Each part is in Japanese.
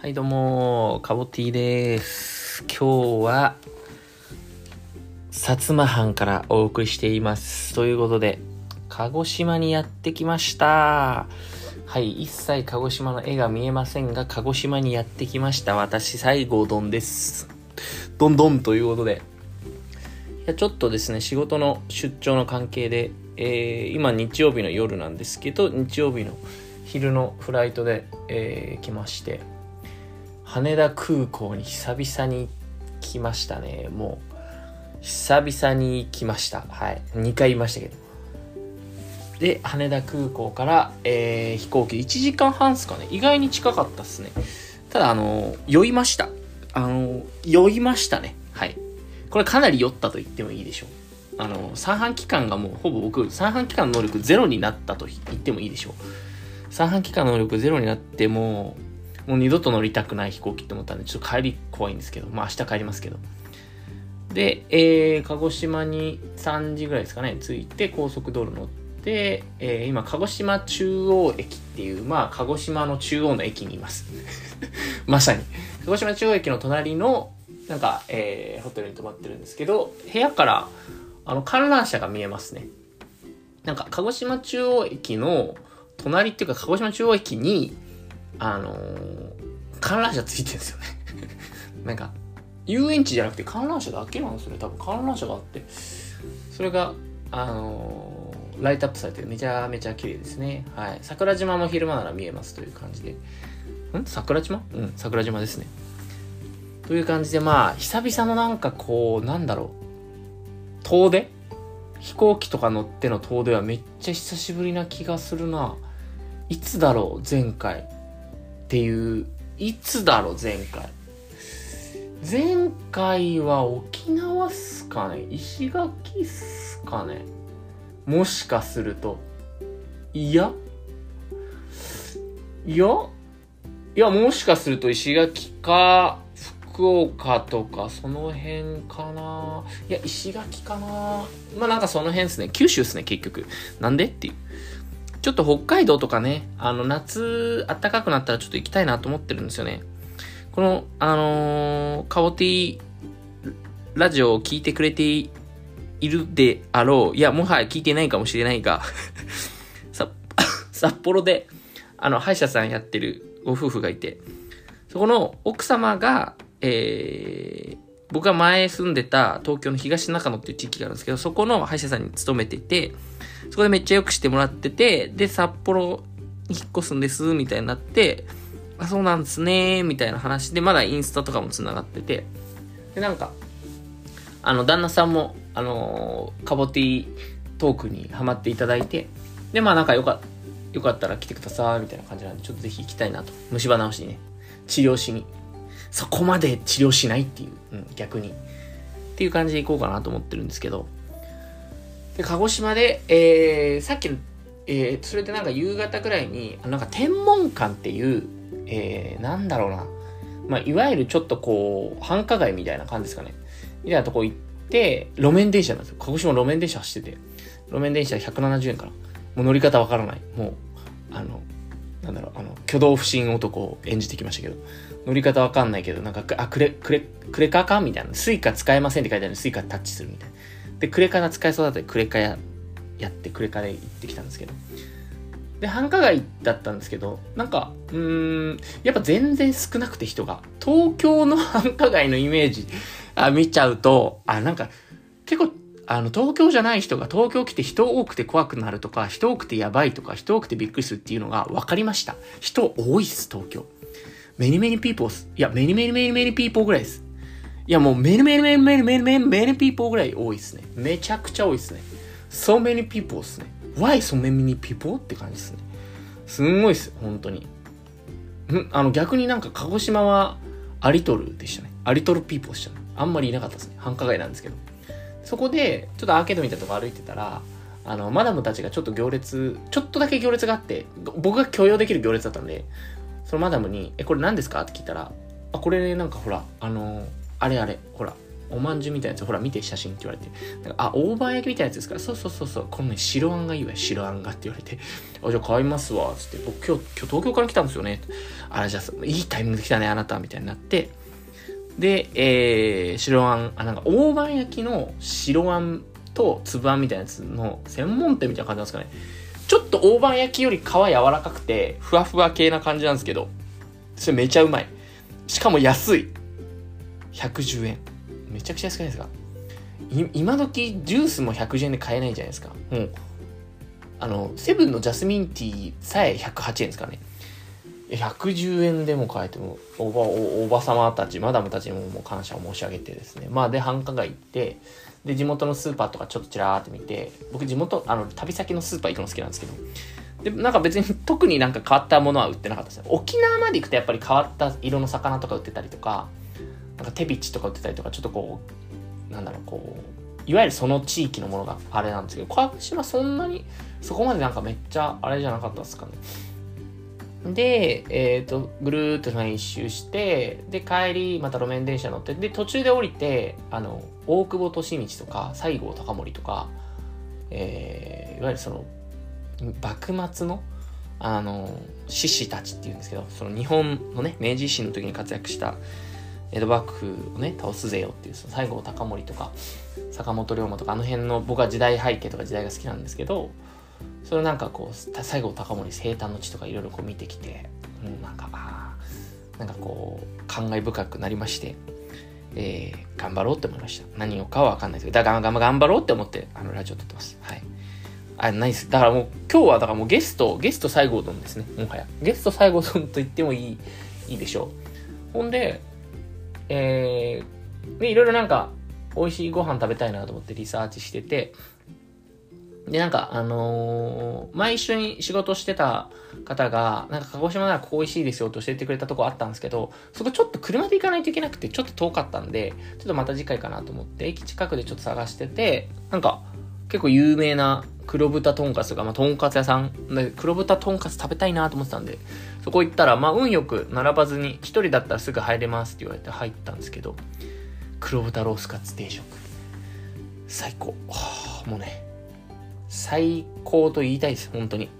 はい、どうも、カボティです。今日は、薩摩藩からお送りしています。ということで、鹿児島にやってきました。はい、一切鹿児島の絵が見えませんが、鹿児島にやってきました。私、西郷どんです。どんどんということで、いやちょっとですね、仕事の出張の関係で、えー今日曜日の夜なんですけど、日曜日の昼のフライトで、えー来まして、羽田空港に久々に来ましたね。もう、久々に来ました。はい。2回言いましたけど。で、羽田空港から、えー飛行機1時間半ですかね。意外に近かったっすね。ただ、あの、酔いました。あの、酔いましたね。はい。これかなり酔ったと言ってもいいでしょう。あの、三半期間がもうほぼ僕、三半期間の能力ゼロになったと言ってもいいでしょう。三半期間の能力ゼロになっても、もう二度と乗りたくない飛行機って思ったんで、ちょっと帰り怖いんですけど、まあ明日帰りますけど。で、えー、鹿児島に3時ぐらいですかね、着いて高速道路乗って、えー今、鹿児島中央駅っていう、まあ鹿児島の中央の駅にいます。まさに。鹿児島中央駅の隣の、なんか、えーホテルに泊まってるんですけど、部屋から、あの、観覧車が見えますね。なんか、鹿児島中央駅の隣っていうか、鹿児島中央駅に、あのー観覧車ついてるんですよね。なんか、遊園地じゃなくて観覧車だけなんですよね。多分観覧車があって。それが、あのーライトアップされてめちゃめちゃ綺麗ですね。はい。桜島も昼間なら見えますという感じで。ん？桜島？うん、桜島ですね。という感じで、まあ、久々のなんかこう、なんだろう。遠出？飛行機とか乗っての遠出はめっちゃ久しぶりな気がするな。いつだろう前回。っていう、いつだろ前回。前回は沖縄っすかね石垣っすかねもしかすると。いや？いや？いや、もしかすると石垣か、福岡とか、その辺かな。いや、石垣かな。まあなんかその辺ですね。九州ですね、結局。なんで？っていう。ちょっと北海道とかね、あの、夏、暖かくなったらちょっと行きたいなと思ってるんですよね。この、あのー、カオティラジオを聞いてくれているであろう。いや、もはや聞いてないかもしれないが、さ 札幌で、あの、歯医者さんやってるご夫婦がいて、そこの奥様が、えー、僕が前住んでた東京の東中野っていう地域があるんですけど、そこの歯医者さんに勤めていて、そこでめっちゃ良くしてもらってて、で、札幌に引っ越すんです、みたいになって、あ、そうなんですね、みたいな話で、まだインスタとかも繋がってて、で、なんか、あの、旦那さんも、あのーカボティトークにハマっていただいて、で、まあなんかよかよかったら来てください、みたいな感じなんで、ちょっとぜひ行きたいなと。虫歯直しにね、治療しに。そこまで治療しないっていう、うん、逆に。っていう感じで行こうかなと思ってるんですけど、で、鹿児島で、えー、さっきの、えー、それでなんか夕方ぐらいに、あなんか天文館っていう、えー、なんだろうな。まあ、いわゆるちょっとこう、繁華街みたいな感じですかね。みたいなとこ行って、路面電車なんですよ。鹿児島路面電車走ってて。路面電車170円から。もう乗り方わからない。もう、あの、なんだろう、あの、挙動不審男を演じてきましたけど、乗り方わかんないけど、なんか、あ、クレ、クレ、クレカかみたいな。スイカ使えませんって書いてあるのにスイカタッチするみたいな。で、クレカが使えそうだったらクレカや、やって、クレカで行ってきたんですけど。で、繁華街だったんですけど、なんか、うーん、やっぱ全然少なくて人が。東京の繁華街のイメージ、あ、見ちゃうと、あ、なんか、結構、あの、東京じゃない人が東京来て人多くて怖くなるとか、人多くてやばいとか、人多くてびっくりするっていうのが分かりました。人多いっす、東京。メニメニピーポーす。いや、メニメニメニメニピーポーぐらいです。いや、もうメニメニメニメニメニメニメニピーポーぐらい多いっすね。めちゃくちゃ多いっすね。so many people っすね。why so many people? って感じですね。すんごいっす、本当に。んあの、逆になんか鹿児島はアリトルでしたね。アリトルピーポーでしたね。あんまりいなかったですね。繁華街なんですけど。そこで、ちょっとアーケードみたいなとこ歩いてたら、あの、マダムたちがちょっと行列、ちょっとだけ行列があって、僕が許容できる行列だったんで、そのマダムに、え、これ何ですか？って聞いたら、あ、これね、なんかほら、あの、あれあれ、ほら、おまんじゅうみたいなやつ、ほら見て写真って言われて。あ、大判焼きみたいなやつですから、そうそうそうそう、このね、白あんがいいわ、白あんがって言われて。あ、じゃあ買いますわ、つって。僕今日、今日東京から来たんですよね。あら、じゃあ、いいタイミングで来たね、あなた、みたいになって。で、えー、白あん、あ、なんか大判焼きの白あんと粒あんみたいなやつの専門店みたいな感じなんですかね。と大判焼きより皮柔らかくて、ふわふわ系な感じなんですけど、それめちゃうまい。しかも安い。110円。めちゃくちゃ安くないですか？今時ジュースも110円で買えないじゃないですか。もう、あの、セブンのジャスミンティーさえ108円ですからね。110円でも買えてもおばおば様たちマダムたちにももう感謝を申し上げてですねまあで繁華街行ってで地元のスーパーとかちょっとちらーって見て僕地元あの旅先のスーパー行くの好きなんですけどでなんか別に特になんか変わったものは売ってなかったです。ね沖縄まで行くとやっぱり変わった色の魚とか売ってたりとかなんか手びちとか売ってたりとかちょっとこうなんだろうこういわゆるその地域のものがあれなんですけど鹿児島そんなにそこまでなんかめっちゃあれじゃなかったですかね。で、えっ、ー、と、ぐるーっと一周して、で、帰り、また路面電車乗って、で、途中で降りて、あの、大久保利道とか、西郷隆盛とか、えー、いわゆるその、幕末の、あの、志士たちっていうんですけど、その日本のね、明治維新の時に活躍した江戸幕府をね、倒すぜよっていう、その西郷隆盛とか、坂本龍馬とか、あの辺の僕は時代背景とか時代が好きなんですけど、それなんかこう西郷隆盛生誕の地とかいろいろこう見てきて、うん、なんかあなんかこう感慨深くなりまして、えー、頑張ろうって思いました。何をかは分かんないですけどだから頑頑張ろうって思ってあのラジオ撮ってます。はい。あナイスだからもう今日はだからもうゲストゲスト西郷どんですねもはや。ゲスト西郷どんと言ってもいいいいでしょう。ほんでえー、いろいろなんか美味しいご飯食べたいなと思ってリサーチしててで、なんか、あのー、前一緒に仕事してた方が、なんか鹿児島ならここ美味しいですよって教えてくれたとこあったんですけど、そこちょっと車で行かないといけなくて、ちょっと遠かったんで、ちょっとまた次回かなと思って、駅近くでちょっと探してて、なんか、結構有名な黒豚とんかつが、まあ、とんかつ屋さんで、黒豚とんかつ食べたいなと思ってたんで、そこ行ったら、まあ、運よく並ばずに、一人だったらすぐ入れますって言われて入ったんですけど、黒豚ロースカツ定食。最高。もうね、最高と言いたいです、本当に。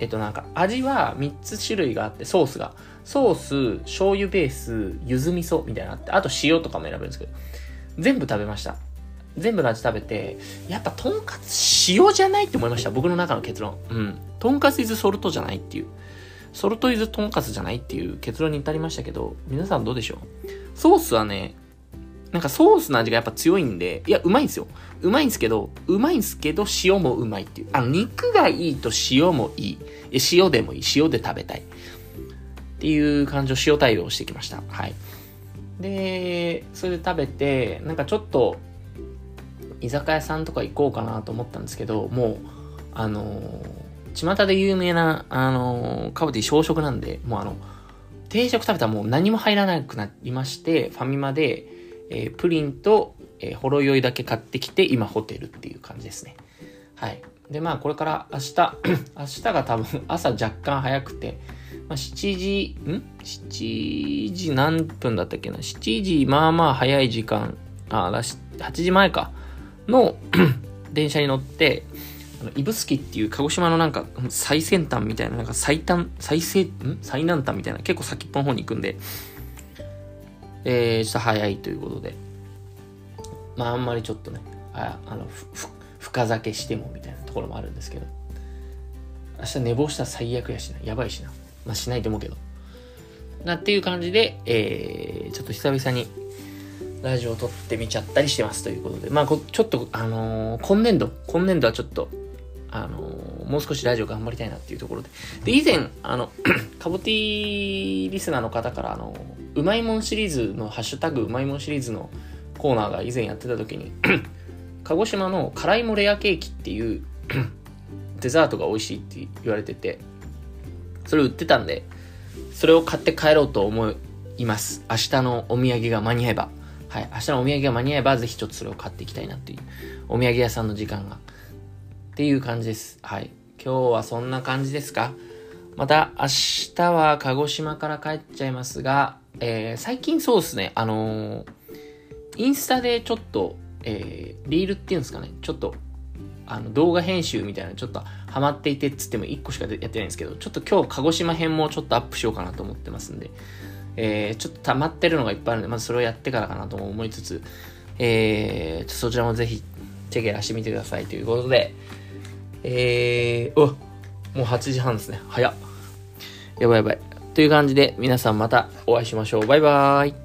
えっとなんか味は3つ種類があってソースが。ソース醤油ベース柚子味噌みたいなのあってあと塩とかも選べるんですけど。全部食べました。全部の味食べてやっぱとんかつ塩じゃないって思いました僕の中の結論。うん。とんかつイズソルトじゃないっていう。ソルトイズとんかつじゃないっていう結論に至りましたけど皆さんどうでしょう？ソースはねなんかソースの味がやっぱ強いんで、いや、うまいんですよ。うまいんですけど、うまいんですけど、塩もうまいっていう。あ、肉がいいと塩もいい。え塩でもいい。塩で食べたい。っていう感じを塩対応してきました。はい。で、それで食べて、なんかちょっと、居酒屋さんとか行こうかなと思ったんですけど、もう、あのー、巷で有名な、あのー、カブティ小食なんで、もうあの、定食食べたらもう何も入らなくなりまして、ファミマで、えー、プリンと、えー、ほろ酔いだけ買ってきて、今ホテルっていう感じですね。はい。で、まあ、これから明日、明日が多分朝若干早くて、まあ、7時、ん ?7 時何分だったっけな ?7 時、まあまあ早い時間、あ、8時前か、の 電車に乗って、あの、指宿っていう鹿児島のなんか最先端みたいな、なんか最短、最西、ん？最南端みたいな、結構先っぽの方に行くんで、えー、ちょっと早いということで、まああんまりちょっとね、ああの、深酒してもみたいなところもあるんですけど、明日寝坊したら最悪やしな、やばいしな。まあしないと思うけど。なっていう感じで、えー、ちょっと久々にラジオを撮ってみちゃったりしてますということで、まあちょっと、あのー、今年度、今年度はちょっと、あのー、もう少しラジオ頑張りたいなっていうところで。で、以前、あの、カボティリスナーの方から、あのーうまいもんシリーズのハッシュタグうまいもんシリーズのコーナーが以前やってた時に 鹿児島の辛いもレアケーキっていう デザートが美味しいって言われててそれ売ってたんでそれを買って帰ろうと思います。明日のお土産が間に合えば。はい明日のお土産が間に合えばぜひちょっとそれを買っていきたいなっていうお土産屋さんの時間が。っていう感じです。はい。今日はそんな感じですか。また明日は鹿児島から帰っちゃいますが、えー、最近そうですね、あのー、インスタでちょっと、えー、リールっていうんですかね、ちょっと、あの、動画編集みたいなちょっとハマっていてっつっても1個しかやってないんですけど、ちょっと今日鹿児島編もちょっとアップしようかなと思ってますんで、えー、ちょっと溜まってるのがいっぱいあるんで、まずそれをやってからかなとも思いつつ、えー、そちらもぜひチェケラしてみてくださいということで、えー、おもう8時半ですね。早っ。やばいやばい。という感じで皆さんまたお会いしましょう。バイバーイ。